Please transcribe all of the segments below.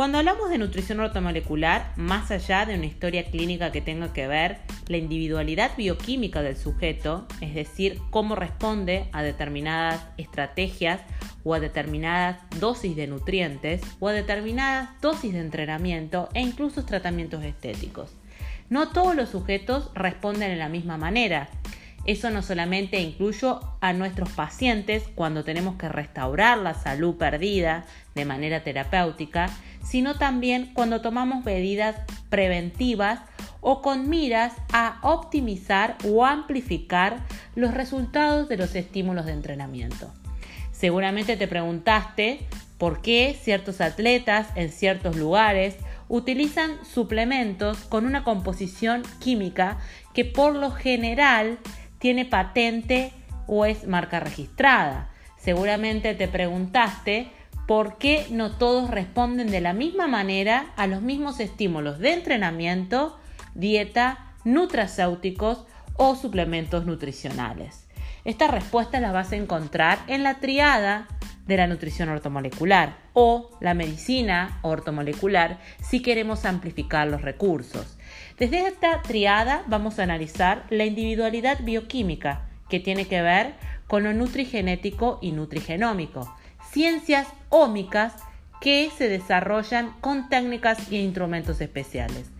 Cuando hablamos de nutrición ortomolecular, más allá de una historia clínica que tenga que ver la individualidad bioquímica del sujeto, es decir, cómo responde a determinadas estrategias o a determinadas dosis de nutrientes o a determinadas dosis de entrenamiento e incluso tratamientos estéticos. No todos los sujetos responden de la misma manera. Eso no solamente incluye a nuestros pacientes cuando tenemos que restaurar la salud perdida de manera terapéutica, sino también cuando tomamos medidas preventivas o con miras a optimizar o amplificar los resultados de los estímulos de entrenamiento. Seguramente te preguntaste por qué ciertos atletas en ciertos lugares utilizan suplementos con una composición química que por lo general tiene patente o es marca registrada. Seguramente te preguntaste por qué no todos responden de la misma manera a los mismos estímulos de entrenamiento, dieta, nutracéuticos o suplementos nutricionales. Esta respuesta la vas a encontrar en la triada de la nutrición ortomolecular o la medicina ortomolecular si queremos amplificar los recursos. Desde esta triada vamos a analizar la individualidad bioquímica que tiene que ver con lo nutrigenético y nutrigenómico, ciencias ómicas que se desarrollan con técnicas y instrumentos especiales.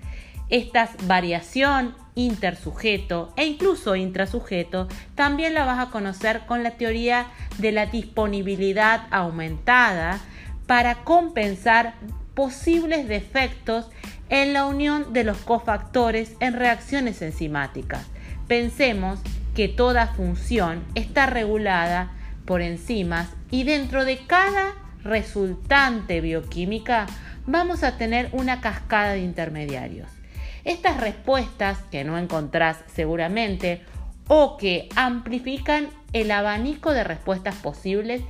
Esta variación intersujeto e incluso intrasujeto también la vas a conocer con la teoría de la disponibilidad aumentada para compensar posibles defectos en la unión de los cofactores en reacciones enzimáticas. Pensemos que toda función está regulada por enzimas y dentro de cada resultante bioquímica vamos a tener una cascada de intermediarios. Estas respuestas que no encontrás seguramente o que amplifican el abanico de respuestas posibles,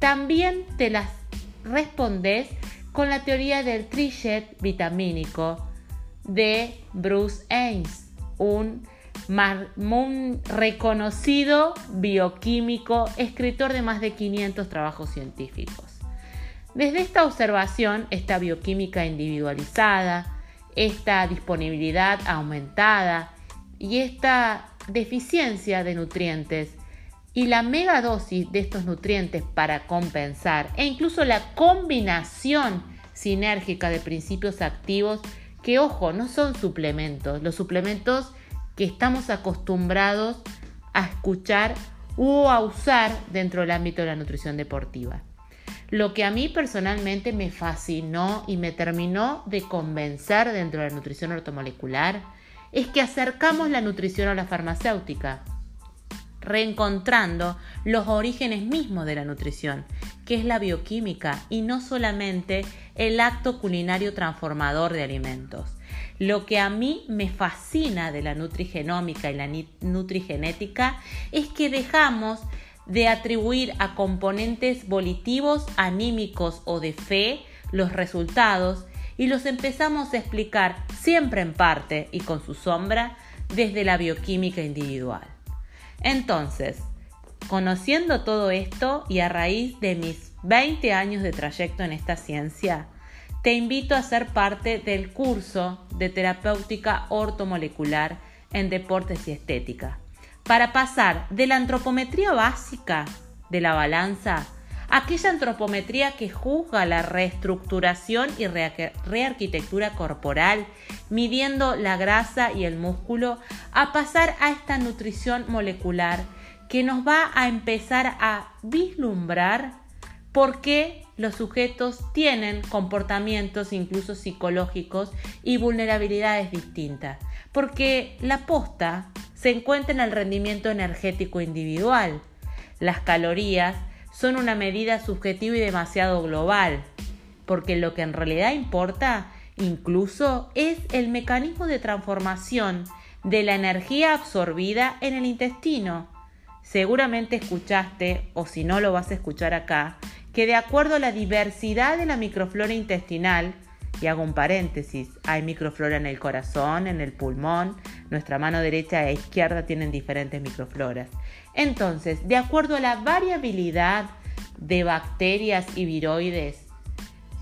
también te las respondes con la teoría del trichet vitamínico de Bruce Ames, un, un, reconocido bioquímico, escritor de más de 500 trabajos científicos. Desde esta observación, esta bioquímica individualizada, esta disponibilidad aumentada y esta deficiencia de nutrientes y la megadosis de estos nutrientes para compensar e incluso la combinación sinérgica de principios activos que ojo, no son suplementos, los suplementos que estamos acostumbrados a escuchar o a usar dentro del ámbito de la nutrición deportiva. Lo que a mí personalmente me fascinó y me terminó de convencer dentro de la nutrición ortomolecular es que acercamos la nutrición a la farmacéutica, reencontrando los orígenes mismos de la nutrición, que es la bioquímica y no solamente el acto culinario transformador de alimentos. Lo que a mí me fascina de la nutrigenómica y la nutrigenética es que dejamos de atribuir a componentes volitivos, anímicos o de fe los resultados y los empezamos a explicar siempre en parte y con su sombra desde la bioquímica individual. Entonces, conociendo todo esto y a raíz de mis 20 años de trayecto en esta ciencia, te invito a ser parte del curso de terapéutica ortomolecular en deportes y estética. Para pasar de la antropometría básica de la balanza aquella antropometría que juzga la reestructuración y rearquitectura corporal, midiendo la grasa y el músculo, a pasar a esta nutrición molecular que nos va a empezar a vislumbrar por qué los sujetos tienen comportamientos incluso psicológicos y vulnerabilidades distintas. Porque la posta se encuentra en el rendimiento energético individual. Las calorías son una medida subjetiva y demasiado global, porque lo que en realidad importa incluso es el mecanismo de transformación de la energía absorbida en el intestino. Seguramente escuchaste, o si no lo vas a escuchar acá, que de acuerdo a la diversidad de la microflora intestinal, y hago un paréntesis, hay microflora en el corazón, en el pulmón, nuestra mano derecha e izquierda tienen diferentes microfloras. Entonces, de acuerdo a la variabilidad de bacterias y viroides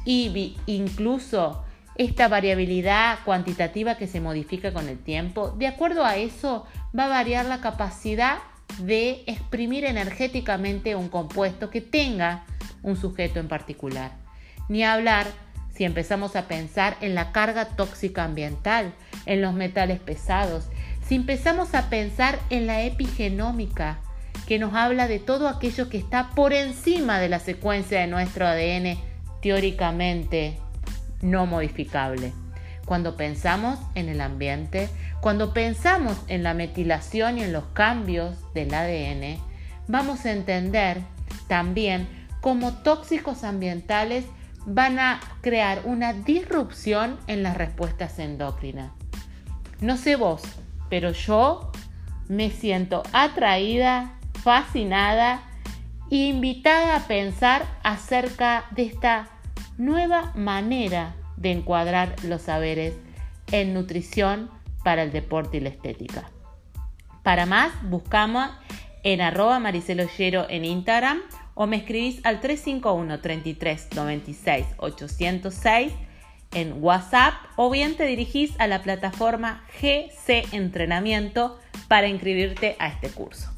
y incluso esta variabilidad cuantitativa que se modifica con el tiempo, de acuerdo a eso va a variar la capacidad de exprimir energéticamente un compuesto que tenga un sujeto en particular. Ni hablar si empezamos a pensar en la carga tóxica ambiental, en los metales pesados, si empezamos a pensar en la epigenómica, que nos habla de todo aquello que está por encima de la secuencia de nuestro ADN teóricamente no modificable. Cuando pensamos en el ambiente, cuando pensamos en la metilación y en los cambios del ADN, vamos a entender también cómo tóxicos ambientales van a crear una disrupción en las respuestas endocrinas. No sé vos, pero yo me siento atraída, fascinada e invitada a pensar acerca de esta nueva manera de encuadrar los saberes en nutrición para el deporte y la estética. Para más, buscamos en arroba mariceloyero en Instagram o me escribís al 351 33 96 806 en WhatsApp o bien te dirigís a la plataforma GC Entrenamiento para inscribirte a este curso.